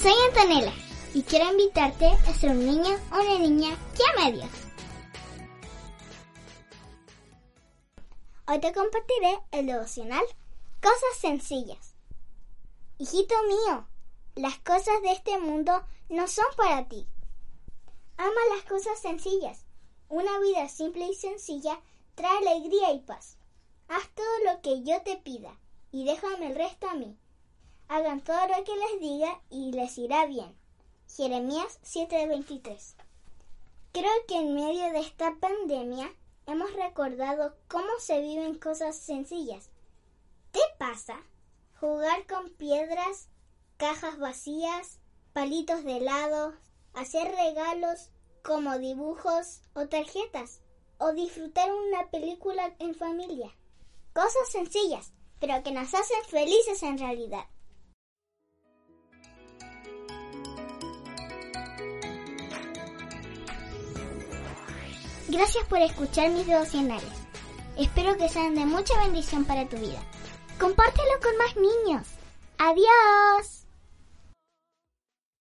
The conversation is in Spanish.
Soy Antonella y quiero invitarte a ser un niño o una niña que ama a Dios. Hoy te compartiré el devocional Cosas Sencillas. Hijito mío, las cosas de este mundo no son para ti. Ama las cosas sencillas. Una vida simple y sencilla trae alegría y paz. Haz todo lo que yo te pida y déjame el resto a mí. Hagan todo lo que les diga y les irá bien. Jeremías 7:23. Creo que en medio de esta pandemia hemos recordado cómo se viven cosas sencillas. ¿Te pasa? Jugar con piedras, cajas vacías, palitos de helado, hacer regalos como dibujos o tarjetas, o disfrutar una película en familia. Cosas sencillas, pero que nos hacen felices en realidad. Gracias por escuchar mis devocionales. Espero que sean de mucha bendición para tu vida. Compártelo con más niños. Adiós.